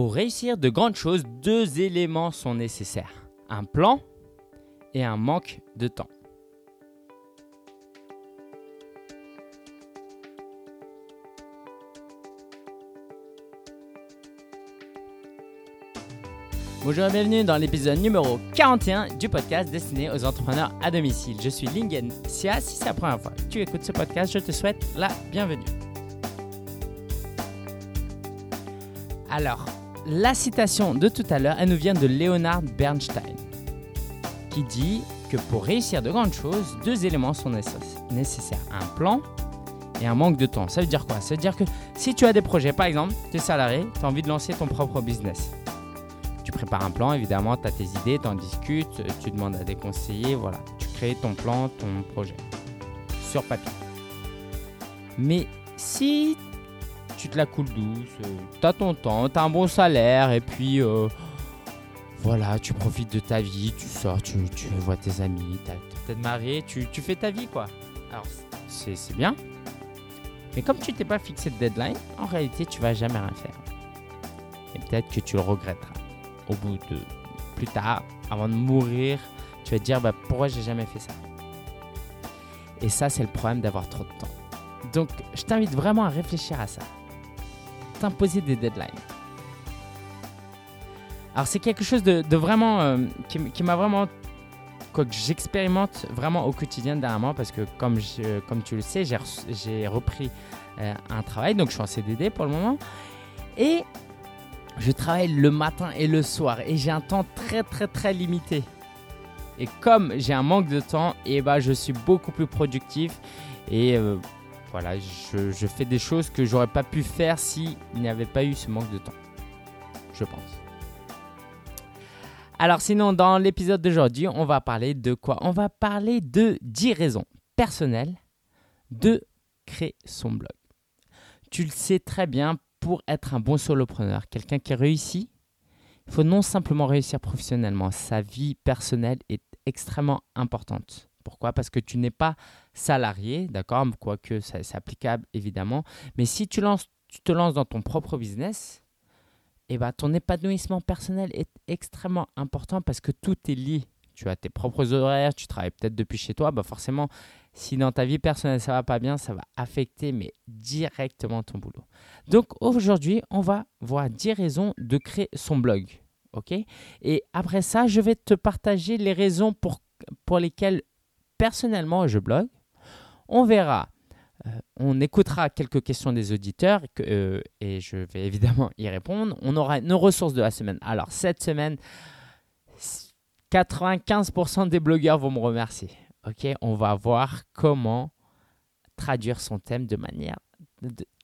Pour réussir de grandes choses, deux éléments sont nécessaires. Un plan et un manque de temps. Bonjour et bienvenue dans l'épisode numéro 41 du podcast destiné aux entrepreneurs à domicile. Je suis Lingen Sia. Si c'est la première fois que tu écoutes ce podcast, je te souhaite la bienvenue. Alors, la citation de tout à l'heure, elle nous vient de Leonard Bernstein, qui dit que pour réussir de grandes choses, deux éléments sont nécessaires. Un plan et un manque de temps. Ça veut dire quoi? Ça veut dire que si tu as des projets, par exemple, tu es salarié, tu as envie de lancer ton propre business. Tu prépares un plan, évidemment, tu as tes idées, tu en discutes, tu demandes à des conseillers, voilà. Tu crées ton plan, ton projet sur papier. Mais si tu te la coules douce, tu as ton temps, tu as un bon salaire et puis euh, voilà, tu profites de ta vie, tu sors, tu, vois tes amis, tu peut-être marié, tu, tu fais ta vie quoi. Alors c'est bien. Mais comme tu t'es pas fixé de deadline, en réalité tu vas jamais rien faire. Et peut-être que tu le regretteras. Au bout de plus tard, avant de mourir, tu vas te dire bah, pourquoi j'ai jamais fait ça? Et ça c'est le problème d'avoir trop de temps. Donc je t'invite vraiment à réfléchir à ça imposer des deadlines. Alors c'est quelque chose de, vraiment euh, qui, m'a vraiment quoi que j'expérimente vraiment au quotidien dernièrement parce que comme, je, comme tu le sais j'ai repris euh, un travail. Donc je suis en CDD pour le moment. Et je travaille le matin et le soir. Et j'ai un temps très très très limité. Et comme j'ai un manque de temps et bah je suis beaucoup plus productif. Et euh, voilà, je, fais des choses que j'aurais pas pu faire s'il n'y avait pas eu ce manque de temps. Je pense. Alors sinon, dans l'épisode d'aujourd'hui, on va parler de quoi? On va parler de 10 raisons personnelles de créer son blog. Tu le sais très bien, pour être un bon solopreneur, quelqu'un qui réussit, il faut non simplement réussir professionnellement, sa vie personnelle est extrêmement importante. Pourquoi? Parce que tu n'es pas salarié, d'accord? Quoique c'est applicable évidemment. Mais si tu, lances, tu te lances dans ton propre business, eh ben, ton épanouissement personnel est extrêmement important parce que tout est lié. Tu as tes propres horaires, tu travailles peut-être depuis chez toi, bah forcément, si dans ta vie personnelle ça va pas bien, ça va affecter mais directement ton boulot. Donc aujourd'hui, on va voir 10 raisons de créer son blog. OK? Et après ça, je vais te partager les raisons pour, pour lesquelles personnellement, je blogue. On verra. Euh, on écoutera quelques questions des auditeurs euh, et je vais évidemment y répondre. On aura nos ressources de la semaine. Alors, cette semaine, 95% des blogueurs vont me remercier. Ok, on va voir comment traduire son thème de manière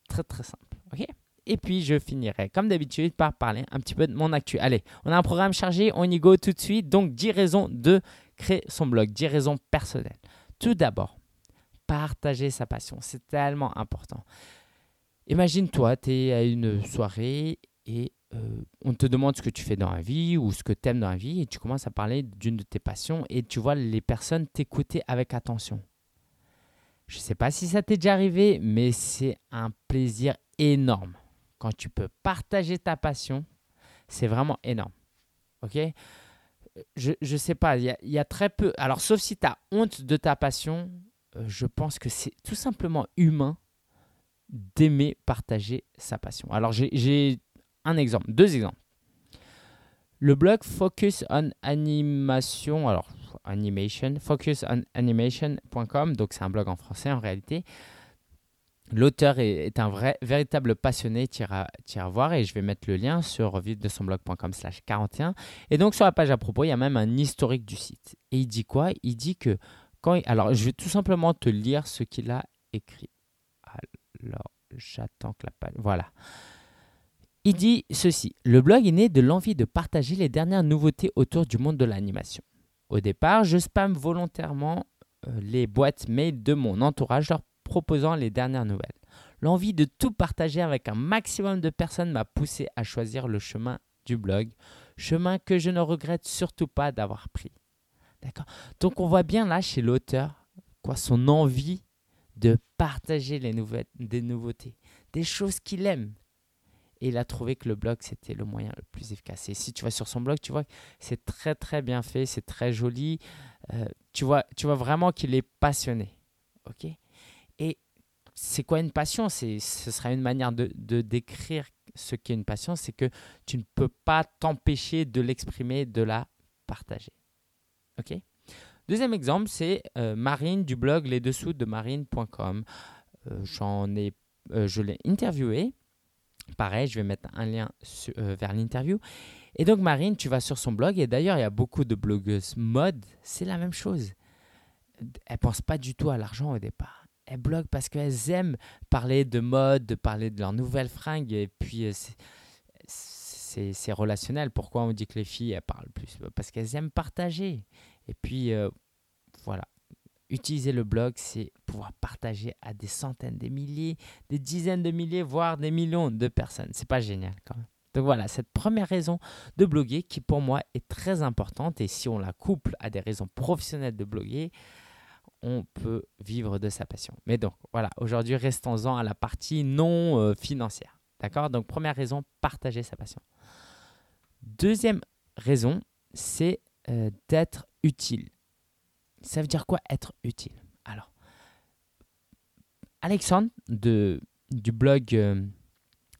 très simple. Ok. Et puis je finirai comme d'habitude par parler un petit peu de mon actu. Allez, on a un programme chargé, on y go tout de suite. Donc 10 raisons de créer son blog, 10 raisons personnelles. Tout d'abord, partager sa passion, c'est tellement important. Imagine-toi, tu es à une soirée et euh, on te demande ce que tu fais dans la vie ou ce que tu aimes dans la vie et tu commences à parler d'une de tes passions et tu vois les personnes t'écouter avec attention. Je ne sais pas si ça t'est déjà arrivé, mais c'est un plaisir énorme. Quand tu peux partager ta passion, c'est vraiment énorme. OK? Je ne sais pas, il y, a très peu. Alors, sauf si tu as honte de ta passion, euh, je pense que c'est tout simplement humain d'aimer partager sa passion. Alors, j'ai un exemple, deux exemples. Le blog Focus on Animation, alors animation, focusonanimation.com, donc c'est un blog en français en réalité. L'auteur est, un vrai, véritable passionné, tu iras, voir et je vais mettre le lien sur vide-de-son-blog.com slash 41. Et donc sur la page à propos, il y a même un historique du site. Et il dit quoi? Il dit que quand... alors je vais tout simplement te lire ce qu'il a écrit. Alors j'attends que la page... Voilà. Il dit ceci, le blog est né de l'envie de partager les dernières nouveautés autour du monde de l'animation. Au départ, je spam volontairement euh, les boîtes mail de mon entourage leur proposant les dernières nouvelles. L'envie de tout partager avec un maximum de personnes m'a poussé à choisir le chemin du blog, chemin que je ne regrette surtout pas d'avoir pris. D'accord Donc on voit bien là chez l'auteur quoi son envie de partager les nouvelles, des nouveautés, des choses qu'il aime. Et il a trouvé que le blog, c'était le moyen le plus efficace. Et si tu vas sur son blog, tu vois que c'est très, très bien fait, c'est très joli. Euh, tu, vois, tu vois vraiment qu'il est passionné. OK? C'est quoi une passion? Ce sera une manière de, décrire ce qu'est une passion, c'est que tu ne peux pas t'empêcher de l'exprimer, de la partager. OK? Deuxième exemple, c'est euh, Marine du blog les dessous de marine.com. Euh, euh, je l'ai interviewé. Pareil, je vais mettre un lien vers l'interview. Et donc Marine, tu vas sur son blog et d'ailleurs il y a beaucoup de blogueuses mode, c'est la même chose. Elles pensent pas du tout à l'argent au départ. Elles bloguent parce qu'elles aiment parler de mode, de parler de leurs nouvelles fringues et puis c'est relationnel. Pourquoi on dit que les filles elles parlent plus? Parce qu'elles aiment partager. Et puis, euh, voilà. Utiliser le blog, c'est pouvoir partager à des centaines, des milliers, des dizaines de milliers, voire des millions de personnes. C'est pas génial quand même. Donc voilà, cette première raison de bloguer qui pour moi est très importante et si on la couple à des raisons professionnelles de bloguer, on peut vivre de sa passion. Mais donc voilà, aujourd'hui restons-en à la partie non euh, financière. D'accord? Donc première raison, partager sa passion. Deuxième raison, c'est euh, d'être utile. Ça veut dire quoi être utile? Alors, Alexandre de, du blog euh,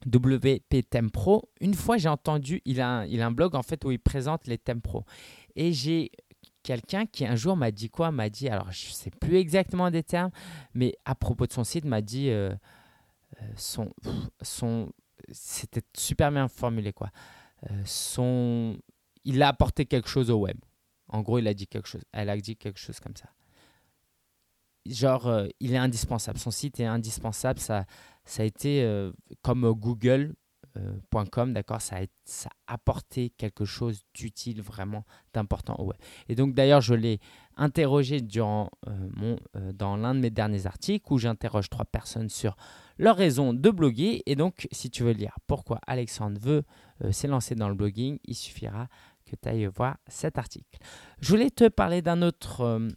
WP Thème Pro, une fois j'ai entendu, il a, il a un blog en fait où il présente les thèmes pro. Et j'ai quelqu'un qui un jour m'a dit quoi M'a dit, alors je ne sais plus exactement des termes, mais à propos de son site, m'a dit euh, son, son c'était super bien formulé quoi. son il a apporté quelque chose au web. En gros, il a dit quelque chose. Elle a dit quelque chose comme ça. Genre, euh, il est indispensable. Son site est indispensable. Ça, ça a été euh, comme Google.com, euh, d'accord ça, ça a apporté quelque chose d'utile, vraiment d'important au web. Et donc, d'ailleurs, je l'ai interrogé durant, mon, dans l'un de mes derniers articles où j'interroge trois personnes sur leur raison de bloguer. Et donc, si tu veux lire pourquoi Alexandre veut s'élancer dans le blogging, il suffira que tu ailles voir cet article. Je voulais te parler d'un autre, euh,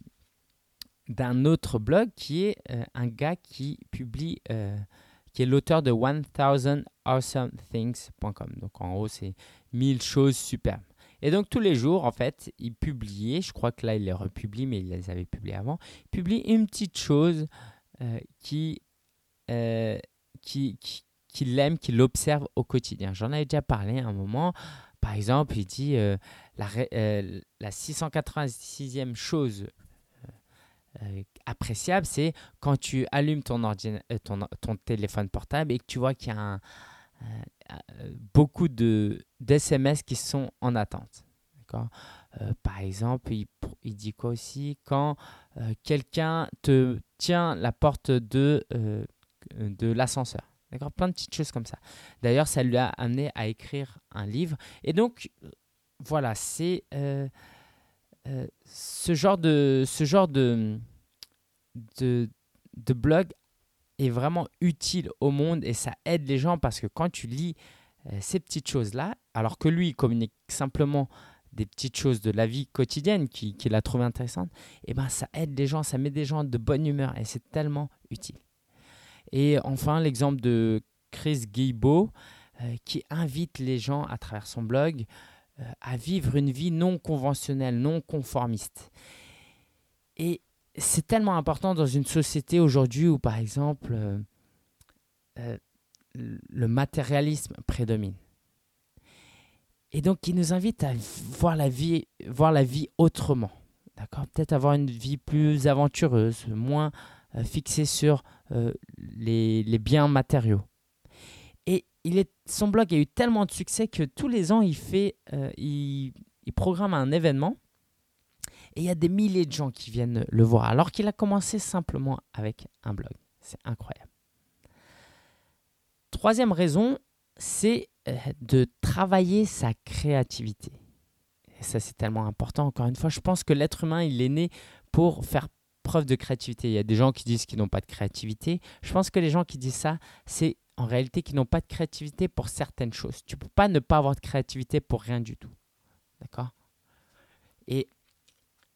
d'un autre blog qui est euh, un gars qui publie, euh, qui est l'auteur de 1000awesomethings.com. Donc en gros, c'est 1000 choses superbes. Et donc tous les jours, en fait, il publiait, je crois que là il les republie, mais il les avait publiés avant, il publie une petite chose qui, qui, qui, qu'il aime, qu'il observe au quotidien. J'en avais déjà parlé un moment. Par exemple, il dit euh, la, euh, la 686e chose euh, appréciable, c'est quand tu allumes ton, ton, ton, téléphone portable et que tu vois qu'il y a un, beaucoup d'SMS qui sont en attente. par exemple, il, il, dit quoi aussi? Quand quelqu'un te tient la porte de, de l'ascenseur. D'accord? Plein de petites choses comme ça. D'ailleurs, ça lui a amené à écrire un livre. Et donc, voilà, c'est euh, ce genre de, ce genre de, de, blog est vraiment utile au monde et ça aide les gens parce que quand tu lis euh, ces petites choses-là, alors que lui, il communique simplement des petites choses de la vie quotidienne qu'il a trouvé intéressantes, et eh ben ça aide les gens, ça met des gens de bonne humeur et c'est tellement utile. Et enfin, l'exemple de Chris Guillebeau euh, qui invite les gens à travers son blog à vivre une vie non conventionnelle, non conformiste. Et c'est tellement important dans une société aujourd'hui où, par exemple, euh, le matérialisme prédomine. Et donc, il nous invite à voir la vie, voir la vie autrement. D'accord? Peut-être avoir une vie plus aventureuse, moins euh, fixé sur euh, les, biens matériaux. Il est, son blog a eu tellement de succès que tous les ans, il, fait, euh, il, programme un événement et il y a des milliers de gens qui viennent le voir, alors qu'il a commencé simplement avec un blog. C'est incroyable. Troisième raison, c'est de travailler sa créativité. Et ça, c'est tellement important. Encore une fois, je pense que l'être humain, il est né pour faire preuve de créativité. Il y a des gens qui disent qu'ils n'ont pas de créativité. Je pense que les gens qui disent ça, c'est en réalité qu'ils n'ont pas de créativité pour certaines choses. Tu ne peux pas ne pas avoir de créativité pour rien du tout. D'accord? Et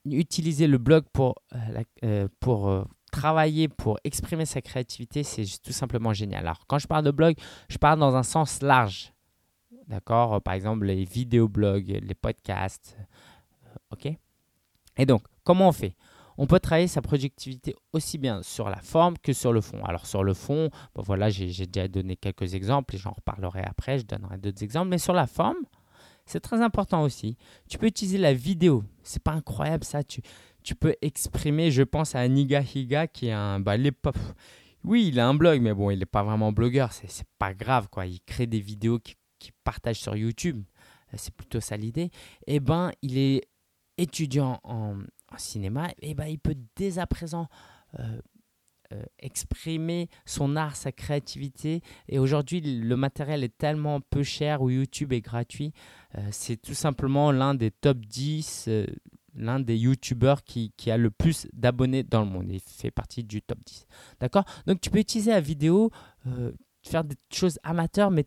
utiliser le blog pour, euh, euh, euh, travailler pour exprimer sa créativité, c'est tout simplement génial. Alors, quand je parle de blog, je parle dans un sens large. D'accord? Par exemple, les vidéoblogs, les podcasts. OK? Et donc, comment on fait? On peut travailler sa productivité aussi bien sur la forme que sur le fond. Alors sur le fond, ben voilà, j'ai déjà donné quelques exemples et j'en reparlerai après, je donnerai d'autres exemples. Mais sur la forme, c'est très important aussi. Tu peux utiliser la vidéo. C'est pas incroyable ça. Tu, peux exprimer, je pense à Niga Higa qui est un... Bah, oui, il a un blog, mais bon, il n'est pas vraiment blogueur. C'est pas grave, quoi. Il crée des vidéos qu'il qui partage sur YouTube. C'est plutôt ça l'idée. Eh ben, il est étudiant en, cinéma, eh ben, il peut dès à présent euh, euh, exprimer son art, sa créativité. Et aujourd'hui, le matériel est tellement peu cher où YouTube est gratuit. Euh, c'est tout simplement l'un des top 10, l'un des YouTubeurs qui, qui, a le plus d'abonnés dans le monde. Il fait partie du top 10. D'accord? Donc tu peux utiliser la vidéo, faire des choses amateurs, mais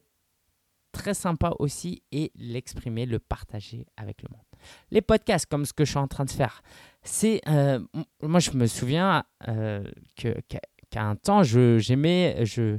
très sympa aussi, et l'exprimer, le partager avec le monde. Les podcasts, comme ce que je suis en train de faire, c'est. Euh, moi, je me souviens euh, qu'à un temps, j'aimais. Je,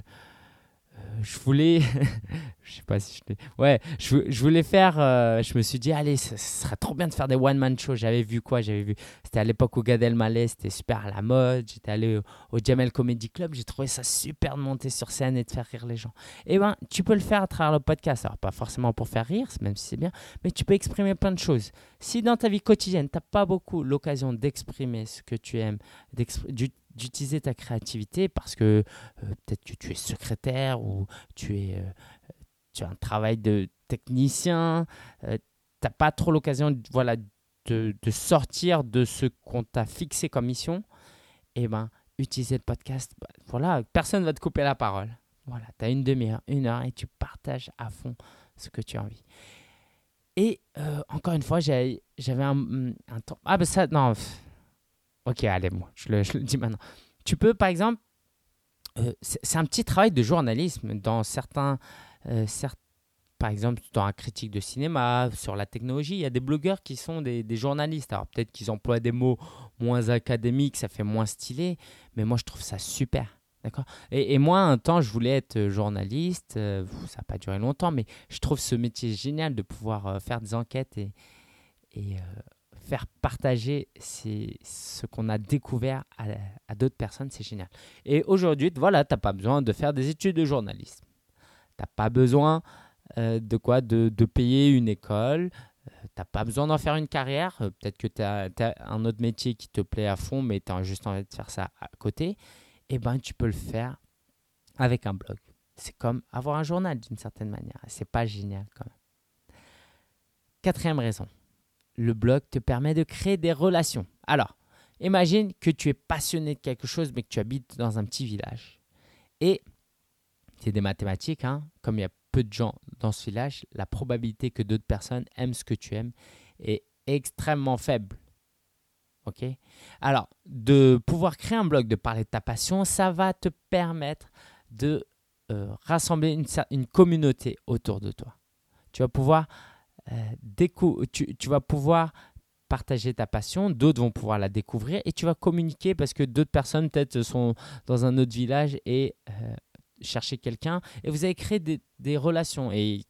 je voulais, je sais pas si je ouais, je, voulais faire, euh, je me suis dit, allez, ce serait trop bien de faire des one-man shows. J'avais vu quoi? J'avais vu, c'était à l'époque où Gad Elmaleh, c'était super à la mode. J'étais allé au, Jamel Comedy Club, j'ai trouvé ça super de monter sur scène et de faire rire les gens. Et eh ben, tu peux le faire à travers le podcast. Alors, pas forcément pour faire rire, même si c'est bien, mais tu peux exprimer plein de choses. Si dans ta vie quotidienne, tu n'as pas beaucoup l'occasion d'exprimer ce que tu aimes, du d'utiliser ta créativité parce que euh, peut-être que tu es secrétaire ou tu, es, euh, tu as un travail de technicien, euh, tu n'as pas trop l'occasion voilà, de, de, sortir de ce qu'on t'a fixé comme mission, et eh ben utiliser le podcast, bah, voilà, personne ne va te couper la parole. Voilà, tu as une demi-heure, une heure et tu partages à fond ce que tu as envie. Et encore une fois, j'avais un, un temps. Ah, ben ça, non, Ok, allez, moi, je le, dis maintenant. Tu peux, par exemple, euh, c'est un petit travail de journalisme dans certains, euh, par exemple, dans un critique de cinéma, sur la technologie, il y a des blogueurs qui sont des, journalistes. Alors peut-être qu'ils emploient des mots moins académiques, ça fait moins stylé, mais moi je trouve ça super. Et, moi, un temps, je voulais être journaliste. Euh, ça n'a pas duré longtemps, mais je trouve ce métier génial de pouvoir faire des enquêtes et faire partager ce qu'on a découvert à, d'autres personnes, c'est génial. Et aujourd'hui, voilà, tu n'as pas besoin de faire des études de journalisme. Tu n'as pas besoin euh, de quoi de, payer une école. Euh, tu n'as pas besoin d'en faire une carrière. Euh, peut-être que tu as, un autre métier qui te plaît à fond, mais tu as juste envie de faire ça à côté. Eh ben, tu peux le faire avec un blog. C'est comme avoir un journal d'une certaine manière. C'est pas génial quand même. Quatrième raison le blog te permet de créer des relations. Alors, imagine que tu es passionné de quelque chose, mais que tu habites dans un petit village. Et c'est des mathématiques, hein, comme il y a peu de gens dans ce village, la probabilité que d'autres personnes aiment ce que tu aimes est extrêmement faible. Ok? Alors, de pouvoir créer un blog, de parler de ta passion, ça va te permettre de euh, rassembler une, une communauté autour de toi. Tu vas pouvoir tu, tu, vas pouvoir partager ta passion, d'autres vont pouvoir la découvrir et tu vas communiquer parce que d'autres personnes peut-être sont dans un autre village et euh, chercher quelqu'un et vous allez créer des, des relations. Et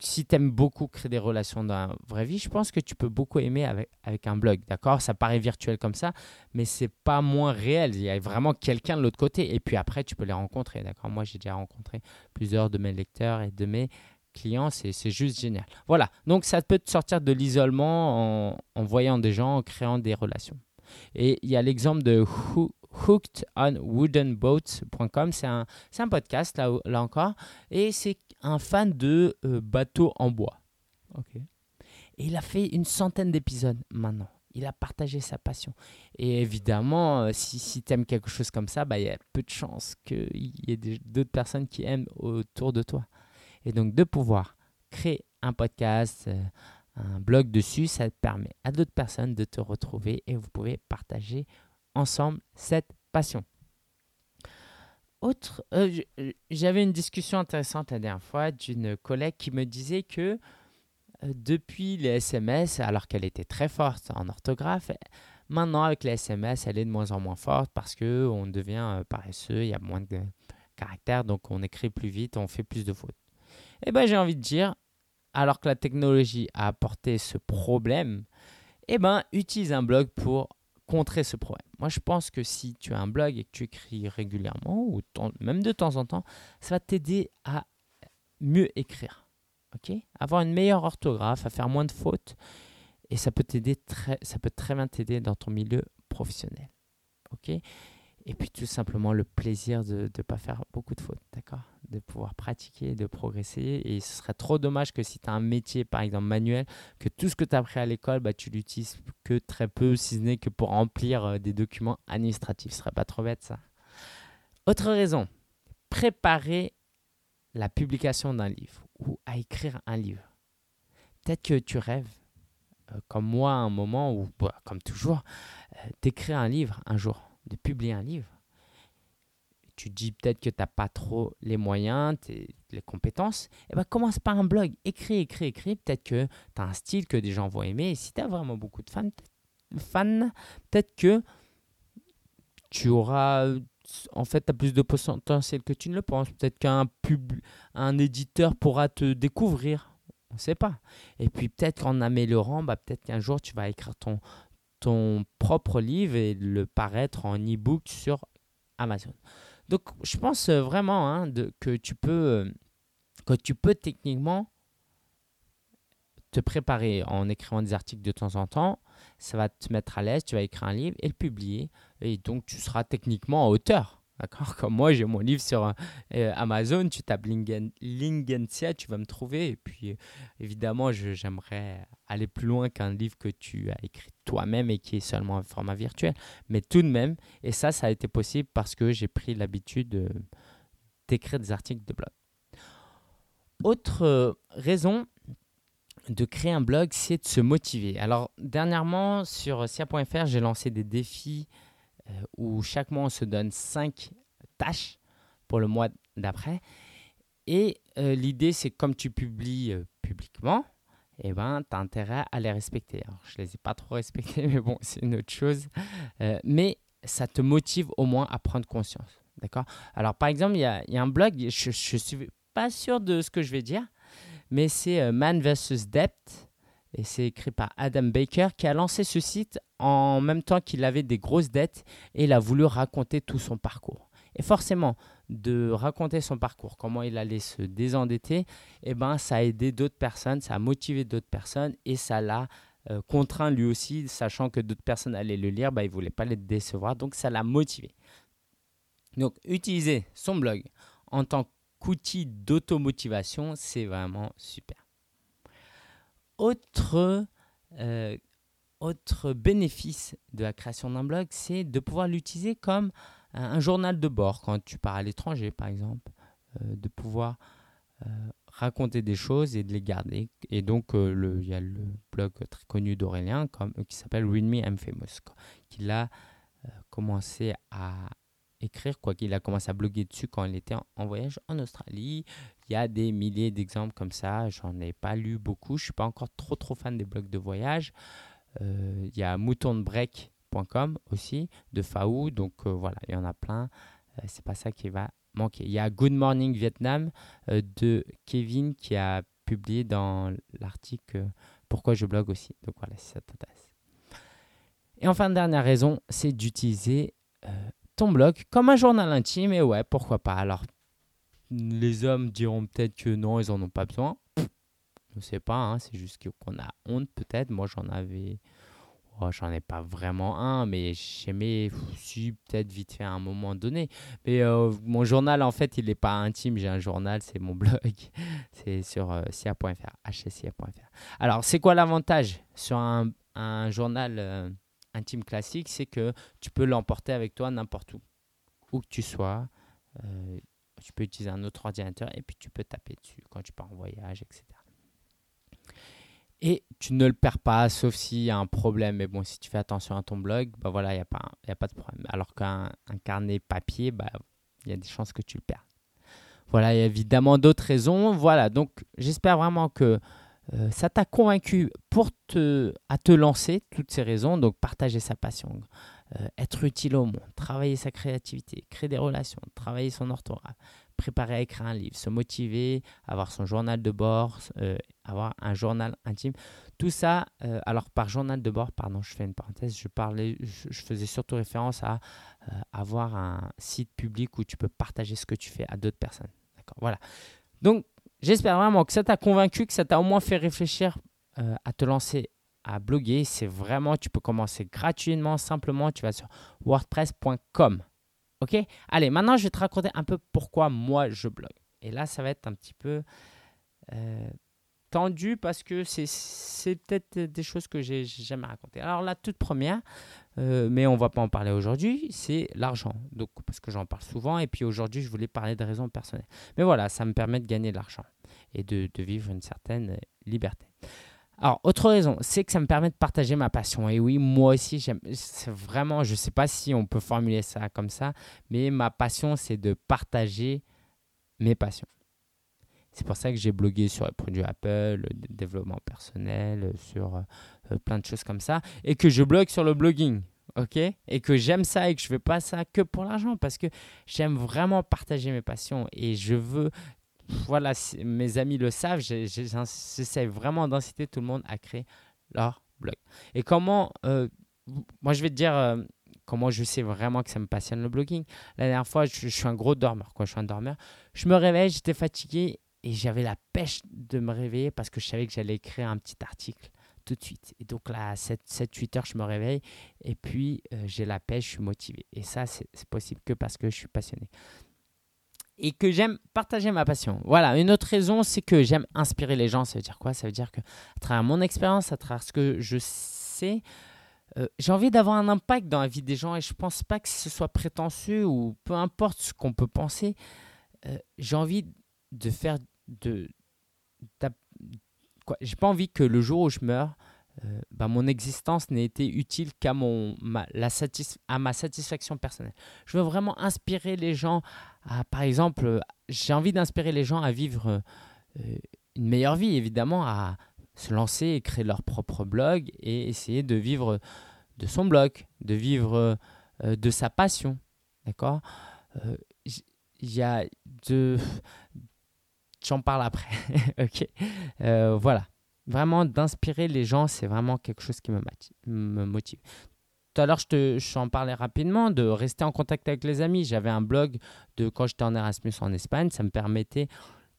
si tu aimes beaucoup créer des relations dans la vraie vie, je pense que tu peux beaucoup aimer avec, avec un blog. D'accord? Ça paraît virtuel comme ça, mais c'est pas moins réel. Il y a vraiment quelqu'un de l'autre côté. Et puis après, tu peux les rencontrer. D'accord? Moi, j'ai déjà rencontré plusieurs de mes lecteurs et de mes clients, c'est juste génial. Voilà, donc ça peut te sortir de l'isolement en, voyant des gens, en créant des relations. Et il y a l'exemple de hookedonwoodenboats.com, c'est un, podcast là, encore, et c'est un fan de euh, bateaux en bois. Ok. Et il a fait une centaine d'épisodes maintenant. Il a partagé sa passion. Et évidemment, euh, si, si tu aimes quelque chose comme ça, bah, il y a peu de chances qu'il y ait d'autres personnes qui aiment autour de toi. Et donc de pouvoir créer un podcast, euh, un blog dessus, ça permet à d'autres personnes de te retrouver et vous pouvez partager ensemble cette passion. Autre, euh, j'avais une discussion intéressante la dernière fois d'une collègue qui me disait que euh, depuis les SMS, alors qu'elle était très forte en orthographe, Maintenant, avec les SMS, elle est de moins en moins forte parce qu'on devient euh, paresseux, il y a moins de caractères, donc on écrit plus vite, on fait plus de fautes. Eh bien, j'ai envie de dire, alors que la technologie a apporté ce problème, eh ben, utilise un blog pour contrer ce problème. Moi, je pense que si tu as un blog et que tu écris régulièrement, ou même de temps en temps, ça va t'aider à mieux écrire. ok? Avoir une meilleure orthographe, à faire moins de fautes. Et ça peut t'aider très, ça peut très bien t'aider dans ton milieu professionnel. ok? Et puis tout simplement le plaisir de ne pas faire beaucoup de fautes, d'accord? De pouvoir pratiquer, de progresser. Et ce serait trop dommage que si tu as un métier, par exemple manuel, que tout ce que tu as appris à l'école, bah, tu l'utilises que très peu, si ce n'est que pour remplir euh, des documents administratifs. Ce serait pas trop bête ça. Autre raison, préparer la publication d'un livre ou à écrire un livre. Peut-être que tu rêves, euh, comme moi un moment, ou bah, comme toujours, euh, d'écrire un livre un jour de publier un livre, tu dis peut-être que tu n'as pas trop les moyens, les compétences, eh ben commence par un blog. Écris, écris, écris. Peut-être que tu as un style que des gens vont aimer. Si tu as vraiment beaucoup de fans, fans peut-être que tu auras. En fait, plus de potentiel que tu ne le penses. Peut-être qu'un un éditeur pourra te découvrir. On ne sait pas. Et puis peut-être qu'en améliorant, bah, peut-être qu'un jour tu vas écrire ton, ton propre livre et le paraître en e-book sur Amazon. Donc, je pense euh, vraiment hein, que, tu peux, euh, que tu peux techniquement te préparer en écrivant des articles de temps en temps. Ça va te mettre à l'aise, tu vas écrire un livre et le publier. Et donc, tu seras techniquement en hauteur. D'accord Comme moi, j'ai mon livre sur euh, Amazon, tu tapes Lingensia, tu vas me trouver. Et puis, euh, évidemment, j'aimerais aller plus loin qu'un livre que tu as écrit toi-même et qui est seulement un format virtuel. Mais tout de même, et ça, ça a été possible parce que j'ai pris l'habitude euh, d'écrire des articles de blog. Autre raison de créer un blog, c'est de se motiver. Alors, dernièrement, sur sia.fr, j'ai lancé des défis où chaque mois on se donne 5 tâches pour le mois d'après. Et euh, l'idée, c'est comme tu publies euh, publiquement, eh ben, tu as intérêt à les respecter. Je ne les ai pas trop respectés, mais bon, c'est une autre chose. mais ça te motive au moins à prendre conscience. D'accord? Alors, par exemple, il y y a, un blog, je ne suis pas sûr de ce que je vais dire, mais c'est Man vs. Debt et c'est écrit par Adam Baker qui a lancé ce site en même temps qu'il avait des grosses dettes et il a voulu raconter tout son parcours. Et forcément, de raconter son parcours, comment il allait se désendetter, eh ben, ça a aidé d'autres personnes, ça a motivé d'autres personnes et ça l'a euh, contraint lui aussi, sachant que d'autres personnes allaient le lire, bah, il ne voulait pas les décevoir, donc ça l'a motivé. Donc utiliser son blog en tant qu'outil d'automotivation, c'est vraiment super. Autre, euh, autre bénéfice de la création d'un blog, c'est de pouvoir l'utiliser comme un, journal de bord quand tu pars à l'étranger, par exemple, euh, de pouvoir euh, raconter des choses et de les garder. Et donc, il y a le blog très connu d'Aurélien qui s'appelle Read Me I'm Famous, qu'il a commencé à écrire, quoi qu'il a commencé à bloguer dessus quand il était en, voyage en Australie. Il y a des milliers d'exemples comme ça. J'en ai pas lu beaucoup. Je suis pas encore trop trop fan des blogs de voyage. Euh, il y a moutonbreak.com aussi de Faou. Donc euh, voilà, il y en a plein. Euh, c'est pas ça qui va manquer. Il y a Good Morning Vietnam de Kevin qui a publié dans l'article Pourquoi je blogue aussi. Donc voilà, si ça t'intéresse. Et enfin, dernière raison, c'est d'utiliser blog comme un journal intime. Et ouais, pourquoi pas. Alors, les hommes diront peut-être que non, ils en ont pas besoin. Je sais pas, hein, c'est juste qu'on a honte peut-être. Moi, j'en avais. Oh, j'en ai pas vraiment un, mais j'aimais si peut-être vite fait à un moment donné. Mais euh, mon journal, en fait, il n'est pas intime. J'ai un journal, c'est mon blog. c'est sur euh, cia.fr, hscia.fr. Alors, c'est quoi l'avantage sur un, un journal euh, intime classique, c'est que tu peux l'emporter avec toi n'importe où. Où que tu sois, euh, tu peux utiliser un autre ordinateur et puis tu peux taper dessus quand tu pars en voyage, etc. Et tu ne le perds pas, sauf s'il y a un problème. Mais bon, si tu fais attention à ton blog, bah voilà, il n'y a, pas, a pas de problème. Alors qu'un carnet papier, bah, il y a des chances que tu le perds. Voilà, il y a évidemment d'autres raisons. Voilà, donc j'espère vraiment que euh, ça t'a convaincu pour te, à te lancer, toutes ces raisons, donc partager sa passion, euh, être utile au monde, travailler sa créativité, créer des relations, travailler son orthographe, préparer à écrire un livre, se motiver, avoir son journal de bord, euh, avoir un journal intime. Tout ça, alors par journal de bord, pardon, je fais une parenthèse, je, parlais, je, faisais surtout référence à avoir un site public où tu peux partager ce que tu fais à d'autres personnes. D'accord, voilà. Donc, J'espère vraiment que ça t'a convaincu, que ça t'a au moins fait réfléchir euh, à te lancer à bloguer. C'est vraiment, tu peux commencer gratuitement, simplement, tu vas sur wordpress.com. Ok? Allez, maintenant, je vais te raconter un peu pourquoi moi je blogue. Et là, ça va être un petit peu euh, tendu parce que c'est peut-être des choses que j'ai jamais racontées. Alors, la toute première, euh, mais on va pas en parler aujourd'hui, c'est l'argent. Donc, parce que j'en parle souvent, et puis aujourd'hui, je voulais parler de raisons personnelles. Mais voilà, ça me permet de gagner de l'argent et de, de, vivre une certaine liberté. Alors, autre raison, c'est que ça me permet de partager ma passion. Et oui, moi aussi, j'aime. C'est vraiment, je sais pas si on peut formuler ça comme ça, mais ma passion, c'est de partager mes passions. C'est pour ça que j'ai blogué sur les produits Apple, le développement personnel, sur euh, plein de choses comme ça, et que je blogue sur le blogging, ok? Et que j'aime ça et que je fais pas ça que pour l'argent, parce que j'aime vraiment partager mes passions et je veux, voilà, mes amis le savent, j'essaie vraiment d'inciter tout le monde à créer leur blog. Et comment, euh, moi je vais te dire. Euh, comment je sais vraiment que ça me passionne le blogging. La dernière fois, je, je, suis un gros dormeur. Quoi. Je suis un dormeur. Je me réveille, j'étais fatigué et j'avais la pêche de me réveiller parce que je savais que j'allais écrire un petit article tout de suite. Et donc là, à 7-8 heures, je me réveille et puis euh, j'ai la pêche, je suis motivé. Et ça, c'est possible que parce que je suis passionné. Et que j'aime partager ma passion. Voilà, une autre raison, c'est que j'aime inspirer les gens. Ça veut dire quoi? Ça veut dire que à travers mon expérience, à travers ce que je sais, euh, j'ai envie d'avoir un impact dans la vie des gens et je pense pas que ce soit prétentieux ou peu importe ce qu'on peut penser. Euh, j'ai envie de faire de, j'ai pas envie que le jour où je meurs euh, bah, mon existence n'ait été utile qu'à mon ma, la à ma satisfaction personnelle. Je veux vraiment inspirer les gens à, par exemple, j'ai envie d'inspirer les gens à vivre euh, une meilleure vie, évidemment, à se lancer et créer leur propre blog et essayer de vivre de son blog, de vivre euh, de sa passion. D'accord? Il y a de, j'en parle après. ok. Euh, voilà. Vraiment, d'inspirer les gens, c'est vraiment quelque chose qui me, motive. Tout à l'heure, je t'en parlais rapidement de rester en contact avec les amis. J'avais un blog de quand j'étais en Erasmus en Espagne. Ça me permettait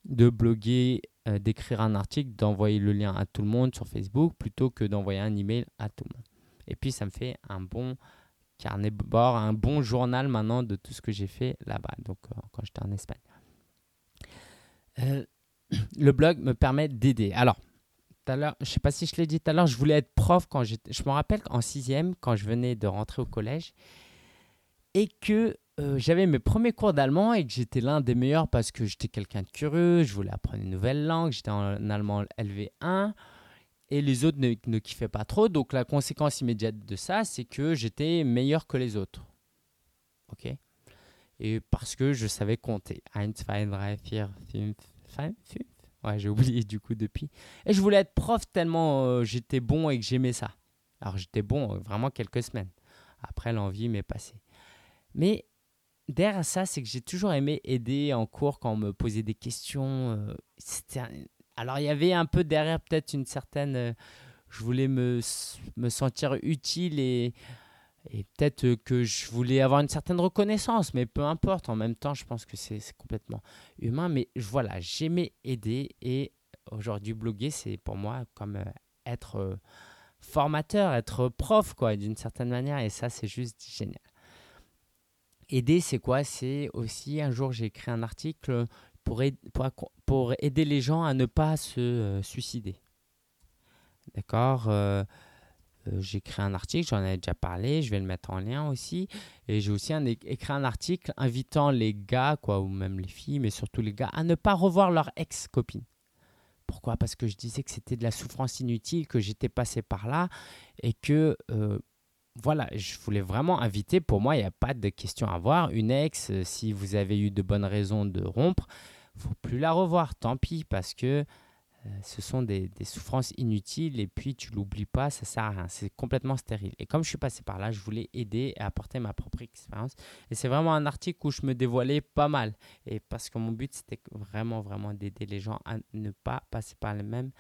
de bloguer, euh, d'écrire un article, d'envoyer le lien à tout le monde sur Facebook plutôt que d'envoyer un email à tout le monde. Et puis, ça me fait un bon carnet bord, un bon journal maintenant de tout ce que j'ai fait là-bas, donc euh, quand j'étais en Espagne. Euh, le blog me permet d'aider. Alors, je ne sais pas si je l'ai dit tout à l'heure, je voulais être prof quand j'étais. Je me rappelle qu'en sixième, quand je venais de rentrer au collège, et que euh, j'avais mes premiers cours d'allemand et que j'étais l'un des meilleurs parce que j'étais quelqu'un de curieux, je voulais apprendre une nouvelle langue, j'étais en allemand LV1 et les autres ne, ne kiffaient pas trop. Donc la conséquence immédiate de ça, c'est que j'étais meilleur que les autres. Ok? Et parce que je savais compter. 1, 2, 3, 4, 5, 5, Ouais, j'ai oublié du coup depuis. Et je voulais être prof tellement euh, j'étais bon et que j'aimais ça. Alors j'étais bon euh, vraiment quelques semaines. Après, l'envie m'est passée. Mais derrière ça, c'est que j'ai toujours aimé aider en cours quand on me posait des questions. Euh, alors il y avait un peu derrière peut-être une certaine... je voulais me, me sentir utile et et peut-être que je voulais avoir une certaine reconnaissance, mais peu importe. En même temps, je pense que c'est complètement humain. Mais voilà, j'aimais aider et aujourd'hui, bloguer, c'est pour moi comme euh, être euh, formateur, être prof, quoi, d'une certaine manière. Et ça, c'est juste génial. Aider, c'est quoi? C'est aussi, un jour, j'ai écrit un article pour, pour, pour, aider les gens à ne pas se euh, suicider. D'accord euh, j'ai créé un article, j'en avais déjà parlé, je vais le mettre en lien aussi. Et j'ai aussi écrit un article invitant les gars, quoi, ou même les filles, mais surtout les gars, à ne pas revoir leur ex-copine. Pourquoi? Parce que je disais que c'était de la souffrance inutile, que j'étais passé par là et que, euh, voilà, je voulais vraiment inviter. Pour moi, il n'y a pas de question à avoir. Une ex, euh, si vous avez eu de bonnes raisons de rompre, faut plus la revoir. Tant pis, parce que euh, ce sont des, souffrances inutiles et puis tu l'oublies pas, ça sert à rien, c'est complètement stérile. Et comme je suis passé par là, je voulais aider et apporter ma propre expérience. Et c'est vraiment un article où je me dévoilais pas mal. Et parce que mon but, c'était vraiment, vraiment d'aider les gens à ne pas passer par le même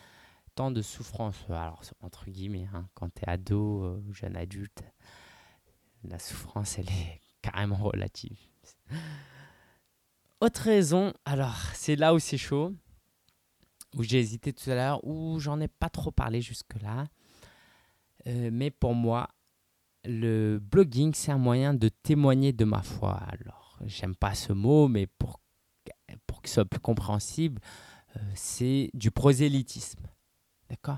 temps de souffrance. Alors, entre guillemets, hein, quand tu es ado euh, jeune adulte, la souffrance, elle est carrément relative. Autre raison, alors c'est là où c'est chaud, où j'ai hésité tout à l'heure, où j'en ai pas trop parlé jusque-là. Euh, mais pour moi, le blogging, c'est un moyen de témoigner de ma foi. Alors, j'aime pas ce mot, mais pour, pour que ce soit plus compréhensible, euh, c'est du prosélytisme. D'accord?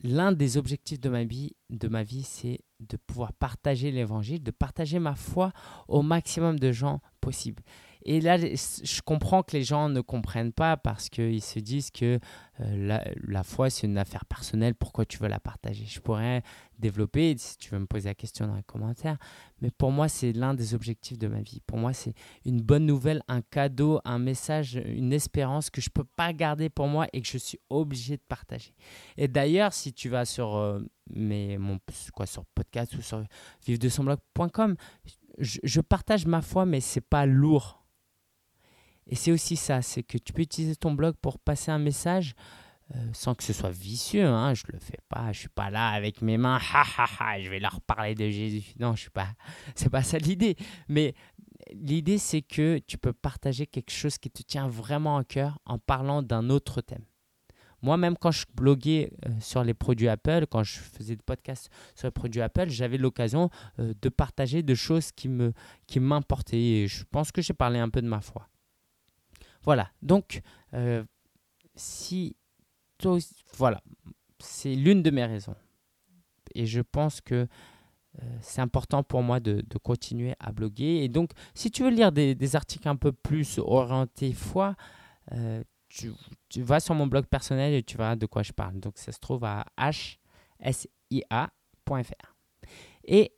L'un des objectifs de ma vie, de ma vie, c'est de pouvoir partager l'évangile, de partager ma foi au maximum de gens possible. Et là, je comprends que les gens ne comprennent pas parce qu'ils se disent que euh, la, foi, c'est une affaire personnelle, pourquoi tu veux la partager? Je pourrais développer, si tu veux me poser la question dans les commentaires, mais pour moi, c'est l'un des objectifs de ma vie. Pour moi, c'est une bonne nouvelle, un cadeau, un message, une espérance que je ne peux pas garder pour moi et que je suis obligé de partager. Et d'ailleurs, si tu vas sur, euh, mes, mon, quoi, sur podcast ou sur vive-de-son-blog.com, je, je partage ma foi, mais c'est pas lourd et c'est aussi ça, c'est que tu peux utiliser ton blog pour passer un message euh, sans que ce soit vicieux. Hein, je le fais pas, je suis pas là avec mes mains, je vais leur parler de Jésus. Non, je suis pas. C'est pas ça l'idée. Mais l'idée, c'est que tu peux partager quelque chose qui te tient vraiment à cœur en parlant d'un autre thème. Moi, même quand je bloguais euh, sur les produits Apple, quand je faisais des podcasts sur les produits Apple, j'avais l'occasion euh, de partager des choses qui me qui m'importaient. Je pense que j'ai parlé un peu de ma foi. Voilà, donc euh, si voilà, c'est l'une de mes raisons. Et je pense que euh, c'est important pour moi de, continuer à bloguer. Et donc, si tu veux lire des, articles un peu plus orientés foi, euh, tu, vas sur mon blog personnel et tu verras de quoi je parle. Donc, ça se trouve à hsia.fr. Et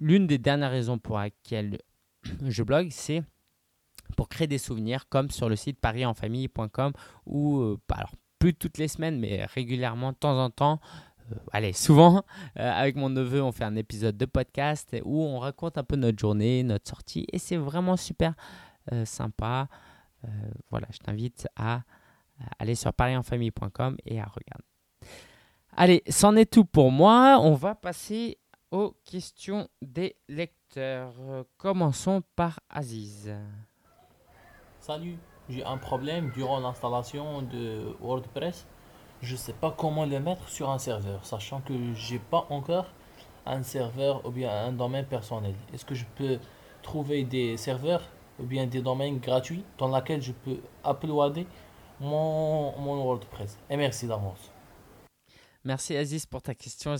l'une des dernières raisons pour laquelle je blogue, c'est pour créer des souvenirs comme sur le site parisenfamille.com où, euh, alors plus toutes les semaines, mais régulièrement, de temps en temps, euh, allez, souvent, euh, avec mon neveu, on fait un épisode de podcast où on raconte un peu notre journée, notre sortie, et c'est vraiment super sympa. voilà, je t'invite à, aller sur parisenfamille.com et à regarder. Allez, c'en est tout pour moi. On va passer aux questions des lecteurs. Commençons par Aziz. Salut, j'ai un problème durant l'installation de WordPress. Je ne sais pas comment le mettre sur un serveur, sachant que j'ai pas encore un serveur ou bien un domaine personnel. Est-ce que je peux trouver des serveurs ou bien des domaines gratuits dans lesquels je peux uploader mon, mon WordPress? Et merci d'avance. Merci Aziz pour ta question.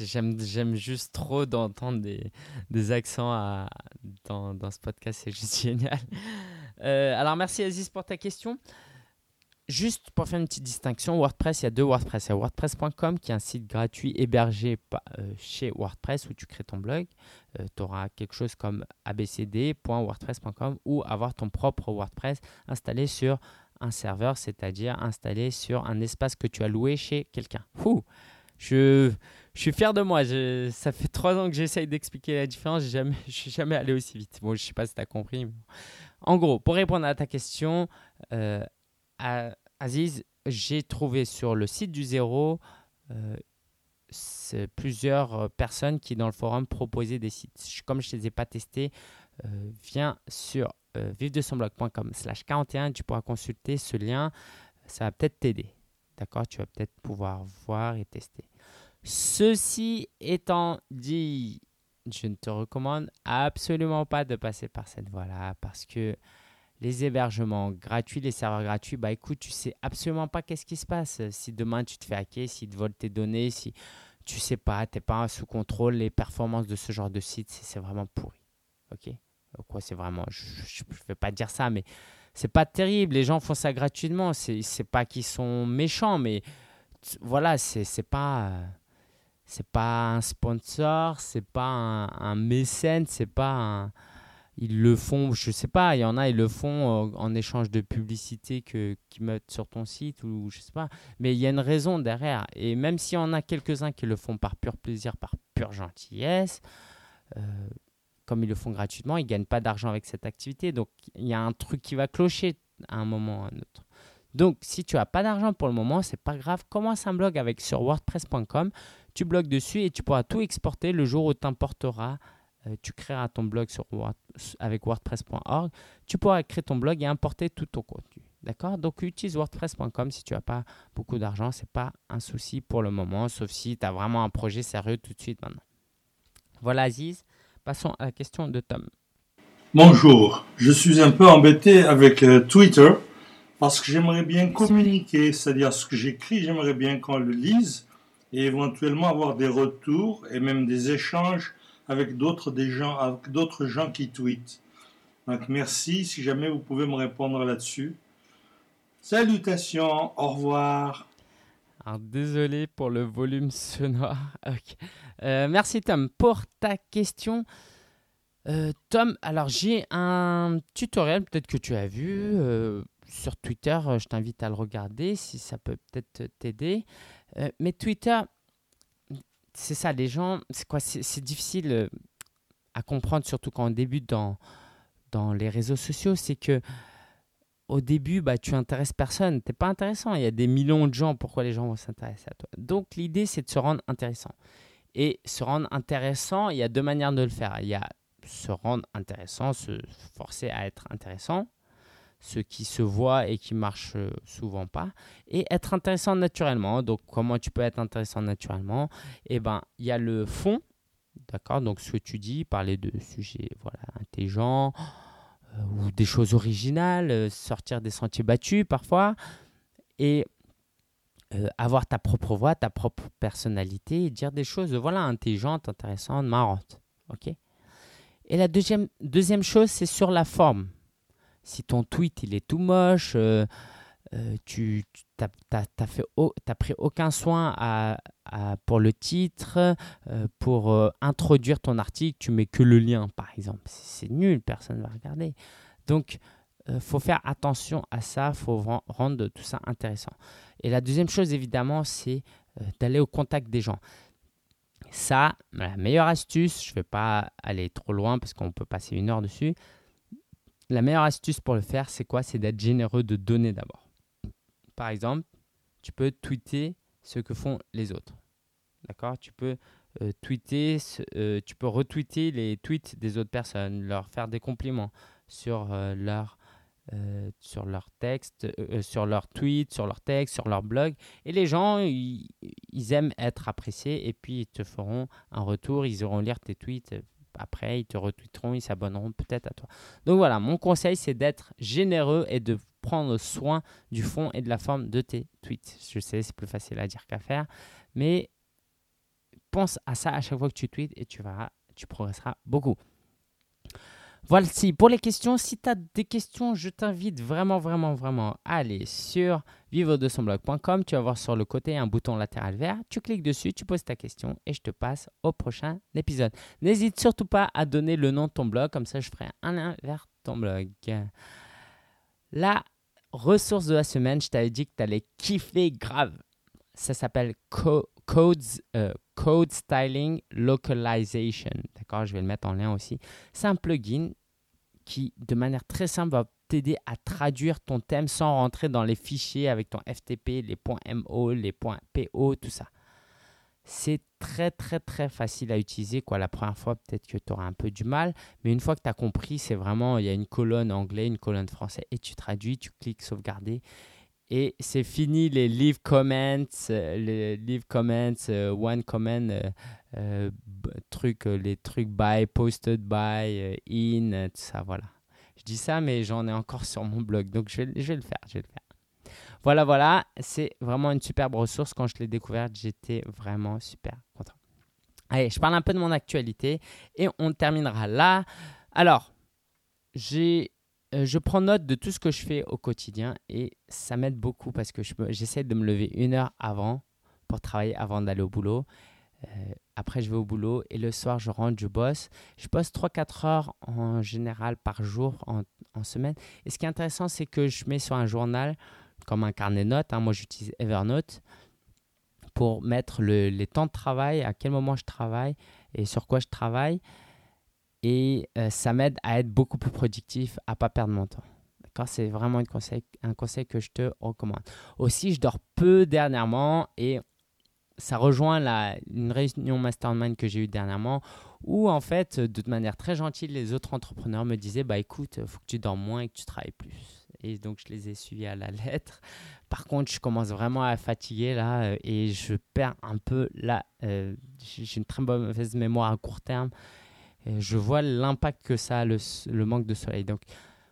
J'aime juste trop d'entendre des, des, accents dans, dans, ce podcast. C'est juste génial. Euh, alors merci Aziz pour ta question. Juste pour faire une petite distinction, WordPress, il y a deux WordPress. Il y a WordPress.com qui est un site gratuit hébergé euh, chez WordPress où tu crées ton blog. Euh, tu auras quelque chose comme abcd.wordpress.com ou avoir ton propre WordPress installé sur un serveur, c'est-à-dire installé sur un espace que tu as loué chez quelqu'un. Je, je suis fier de moi. ça fait trois ans que j'essaye d'expliquer la différence. Je ne suis jamais allé aussi vite. Bon, je ne sais pas si tu as compris. En gros, pour répondre à ta question, euh, Aziz, j'ai trouvé sur le site du Zéro euh, plusieurs personnes qui, dans le forum, proposaient des sites. Comme je ne les ai pas testés, euh, viens sur euh, vive-de-son-blog.com slash 41, tu pourras consulter ce lien. Ça va peut-être t'aider. D'accord? Tu vas peut-être pouvoir voir et tester. Ceci étant dit, je ne te recommande absolument pas de passer par cette voie-là parce que les hébergements gratuits, les serveurs gratuits, bah écoute, tu sais absolument pas qu'est-ce qui se passe. Si demain tu te fais hacker, s'ils te volent tes données, si tu sais pas, tu n'es pas sous contrôle, les performances de ce genre de site, c'est vraiment pourri. Ok? Quoi, c'est vraiment, je ne vais pas dire ça, mais c'est pas terrible. Les gens font ça gratuitement. C'est, pas qu'ils sont méchants, mais voilà, c'est pas c'est pas un sponsor, c'est pas un, mécène, c'est pas ils le font, je sais pas, il y en a, ils le font euh, en échange de publicité que qu'ils mettent sur ton site ou je sais pas. Mais il y a une raison derrière. Et même s'il y en a quelques-uns qui le font par pur plaisir, par pure gentillesse, euh, comme ils le font gratuitement, ils gagnent pas d'argent avec cette activité. Donc il y a un truc qui va clocher à un moment ou à un autre. Donc si tu as pas d'argent pour le moment, c'est pas grave. Commence un blog avec sur WordPress.com. Tu bloques dessus et tu pourras tout exporter le jour où t'importeras euh, tu créeras ton blog sur avec WordPress.org, tu pourras créer ton blog et importer tout ton contenu. D'accord? Donc utilise WordPress.com si tu n'as pas beaucoup d'argent, ce n'est pas un souci pour le moment, sauf si tu as vraiment un projet sérieux tout de suite maintenant. Voilà Aziz, passons à la question de Tom. Bonjour, je suis un peu embêté avec euh, Twitter parce que j'aimerais bien communiquer, c'est-à-dire ce que j'écris, j'aimerais bien qu'on le lise et éventuellement avoir des retours et même des échanges avec d'autres gens, gens qui tweetent. Donc merci si jamais vous pouvez me répondre là-dessus. Salutations, au revoir. Alors, désolé pour le volume sonore. Euh, merci Tom pour ta question. Euh, Tom, alors j'ai un tutoriel, peut-être que tu as vu euh, sur Twitter. Je t'invite à le regarder si ça peut peut-être t'aider. mais Twitter, c'est ça, les gens, c'est quoi C'est difficile euh, à comprendre, surtout quand on débute dans, dans les réseaux sociaux. C'est que au début, bah, tu intéresses personne. Tu n'es pas intéressant. Il y a des millions de gens. Pourquoi les gens vont s'intéresser à toi? Donc, l'idée, c'est de se rendre intéressant. Et se rendre intéressant, il y a deux manières de le faire. Il y a se rendre intéressant, se forcer à être intéressant ce qui se voit et qui marche euh, souvent pas, et être intéressant naturellement. Donc, comment tu peux être intéressant naturellement? Eh ben, il y a le fond, d'accord? Donc, ce que tu dis, parler de sujets voilà, intelligents euh, ou des choses originales, euh, sortir des sentiers battus parfois, et avoir ta propre voix, ta propre personnalité, dire des choses voilà, intelligentes, intéressantes, marrantes. Ok? Et la deuxième, deuxième chose, c'est sur la forme si ton tweet il est tout moche, euh, euh, tu n'as pris aucun soin à, pour le titre, euh, pour introduire ton article, tu mets que le lien par exemple. C'est nul, personne ne va regarder. Donc, il faut faire attention à ça, il faut rendre tout ça intéressant. Et la deuxième chose, évidemment, c'est d'aller au contact des gens. Ça, la meilleure astuce, je ne vais pas aller trop loin parce qu'on peut passer une heure dessus, la meilleure astuce pour le faire, c'est quoi? C'est d'être généreux de donner d'abord. Par exemple, tu peux tweeter ce que font les autres. D'accord? Tu peux euh, tweeter, euh, tu peux retweeter les tweets des autres personnes, leur faire des compliments sur euh, leur sur leur texte, sur leur tweet, sur leur texte, sur leur blog. Et les gens, ils, aiment être appréciés et puis ils te feront un retour, ils iront lire tes tweets après, ils te retweeteront, ils s'abonneront peut-être à toi. Donc voilà, mon conseil, c'est d'être généreux et de prendre soin du fond et de la forme de tes tweets. Je sais, c'est plus facile à dire qu'à faire, mais pense à ça à chaque fois que tu tweets et tu verras, tu progresseras beaucoup. Voici pour les questions. Si tu as des questions, je t'invite vraiment, vraiment, vraiment à aller sur vivre de son blog.com. Tu vas voir sur le côté un bouton latéral vert. Tu cliques dessus, tu poses ta question et je te passe au prochain épisode. N'hésite surtout pas à donner le nom de ton blog, comme ça je ferai un lien vers ton blog. La ressource de la semaine, je t'avais dit que tu allais kiffer grave. Ça s'appelle Codes, euh, Code Styling Localization. D'accord, je vais le mettre en lien aussi. C'est un plugin qui, de manière très simple, va t'aider à traduire ton thème sans rentrer dans les fichiers avec ton FTP, les points MO, les PO, tout ça. C'est très très très facile à utiliser. Quoi. La première fois, peut-être que tu auras un peu du mal, mais une fois que tu as compris, c'est vraiment, il y a une colonne anglais, une colonne français, et tu traduis, tu cliques sauvegarder, et c'est fini les leave comments, euh, les leave comments, euh, one comment, euh, les trucs by, posted by, in, tout ça, voilà. Je dis ça, mais j'en ai encore sur mon blog, donc je vais, je vais le faire, je vais le faire. Voilà, voilà, c'est vraiment une superbe ressource. Quand je l'ai découverte, j'étais vraiment super content. Allez, je parle un peu de mon actualité et on terminera là. Alors, j'ai je prends note de tout ce que je fais au quotidien et ça m'aide beaucoup parce que j'essaie de me lever une heure avant pour travailler avant d'aller au boulot. après, je vais au boulot et le soir, je rentre, je bosse. Je bosse 3-4 heures en général par jour en, semaine. Et ce qui est intéressant, c'est que je mets sur un journal, comme un carnet de notes. Hein. moi, j'utilise Evernote pour mettre le, les temps de travail, à quel moment je travaille et sur quoi je travaille. Et euh, ça m'aide à être beaucoup plus productif, à pas perdre mon temps. C'est vraiment un conseil que je te recommande. Aussi, je dors peu dernièrement et ça rejoint la, une réunion mastermind que j'ai eue dernièrement où, en fait, de manière très gentille, les autres entrepreneurs me disaient Bah écoute, faut que tu dormes moins et que tu travailles plus. Et donc, je les ai suivis à la lettre. Par contre, je commence vraiment à fatiguer là euh, et je perds un peu là. Euh, j'ai une très mauvaise mémoire à court terme. Je vois l'impact que ça a, le, manque de soleil. Donc,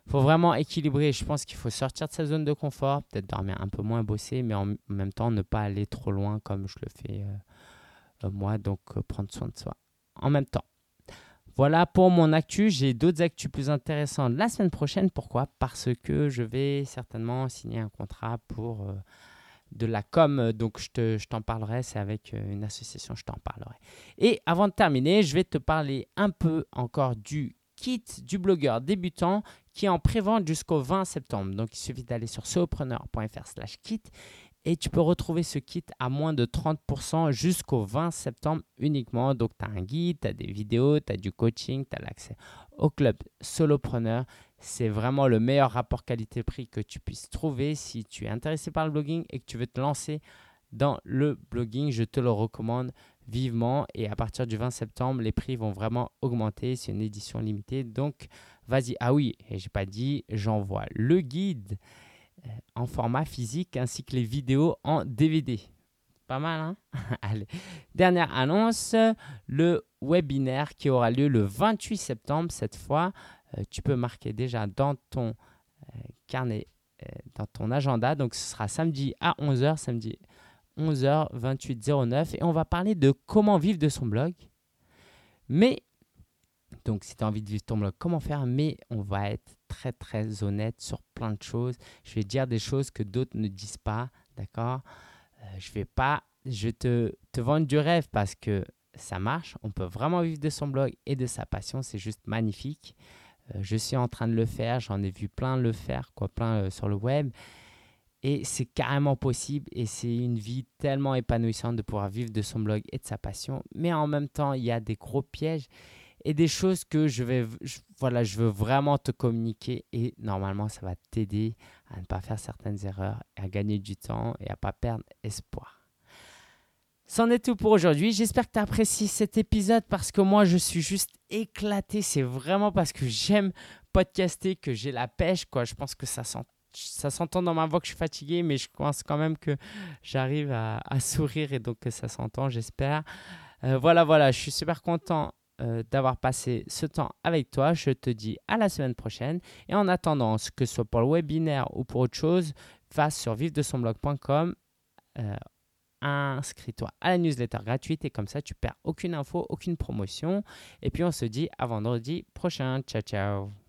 il faut vraiment équilibrer. Je pense qu'il faut sortir de sa zone de confort, peut-être dormir un peu moins, bosser, mais en même temps ne pas aller trop loin comme je le fais euh, euh, moi. Donc euh, prendre soin de soi en même temps. Voilà pour mon actu. J'ai d'autres actus plus intéressants la semaine prochaine. Pourquoi? Parce que je vais certainement signer un contrat pour de la com. Donc je t'en parlerai. C'est avec une association, je t'en parlerai. Et avant de terminer, je vais te parler un peu encore du kit du blogueur débutant qui est en prévente jusqu'au 20 septembre. Donc il suffit d'aller sur solopreneur.fr slash kit et tu peux retrouver ce kit à moins de 30% jusqu'au 20 septembre uniquement. Donc tu as un guide, tu as des vidéos, tu as du coaching, tu as l'accès au club solopreneur. C'est vraiment le meilleur rapport qualité-prix que tu puisses trouver si tu es intéressé par le blogging et que tu veux te lancer dans le blogging. Je te le recommande vivement et à partir du 20 septembre, les prix vont vraiment augmenter. C'est une édition limitée. Donc, vas-y. Ah oui, et j'ai pas dit, j'envoie le guide en format physique ainsi que les vidéos en DVD. Pas mal, hein? Allez. Dernière annonce, le webinaire qui aura lieu le 28 septembre. Cette fois, euh, tu peux marquer déjà dans ton euh, carnet, dans ton agenda. Donc, ce sera samedi à 11h, samedi 11h 28 09 et on va parler de comment vivre de son blog. Mais, donc si tu as envie de vivre ton blog, comment faire? Mais on va être très très honnête sur plein de choses. Je vais dire des choses que d'autres ne disent pas, d'accord? Euh, Je vais pas, je te, te vendre du rêve parce que ça marche. On peut vraiment vivre de son blog et de sa passion, c'est juste magnifique. Euh, je suis en train de le faire, j'en ai vu plein le faire, quoi, plein euh, sur le web. Et c'est carrément possible et c'est une vie tellement épanouissante de pouvoir vivre de son blog et de sa passion. Mais en même temps, il y a des gros pièges et des choses que je vais, voilà, je veux vraiment te communiquer et normalement, ça va t'aider à ne pas faire certaines erreurs, à gagner du temps et à pas perdre espoir. C'en est tout pour aujourd'hui. J'espère que tu as apprécié cet épisode parce que moi, je suis juste éclaté. C'est vraiment parce que j'aime podcaster que j'ai la pêche. Quoi. Je pense que ça sent ça s'entend dans ma voix que je suis fatigué, mais je pense quand même que j'arrive à, sourire et donc que ça s'entend, j'espère. Euh, voilà, voilà, je suis super content euh, d'avoir passé ce temps avec toi. Je te dis à la semaine prochaine. Et en attendant, que ce soit pour le webinaire ou pour autre chose, va sur vivre-de-son-blog.com. Euh, inscris-toi à la newsletter gratuite et comme ça tu perds aucune info, aucune promotion. Et puis on se dit à vendredi prochain. Ciao ciao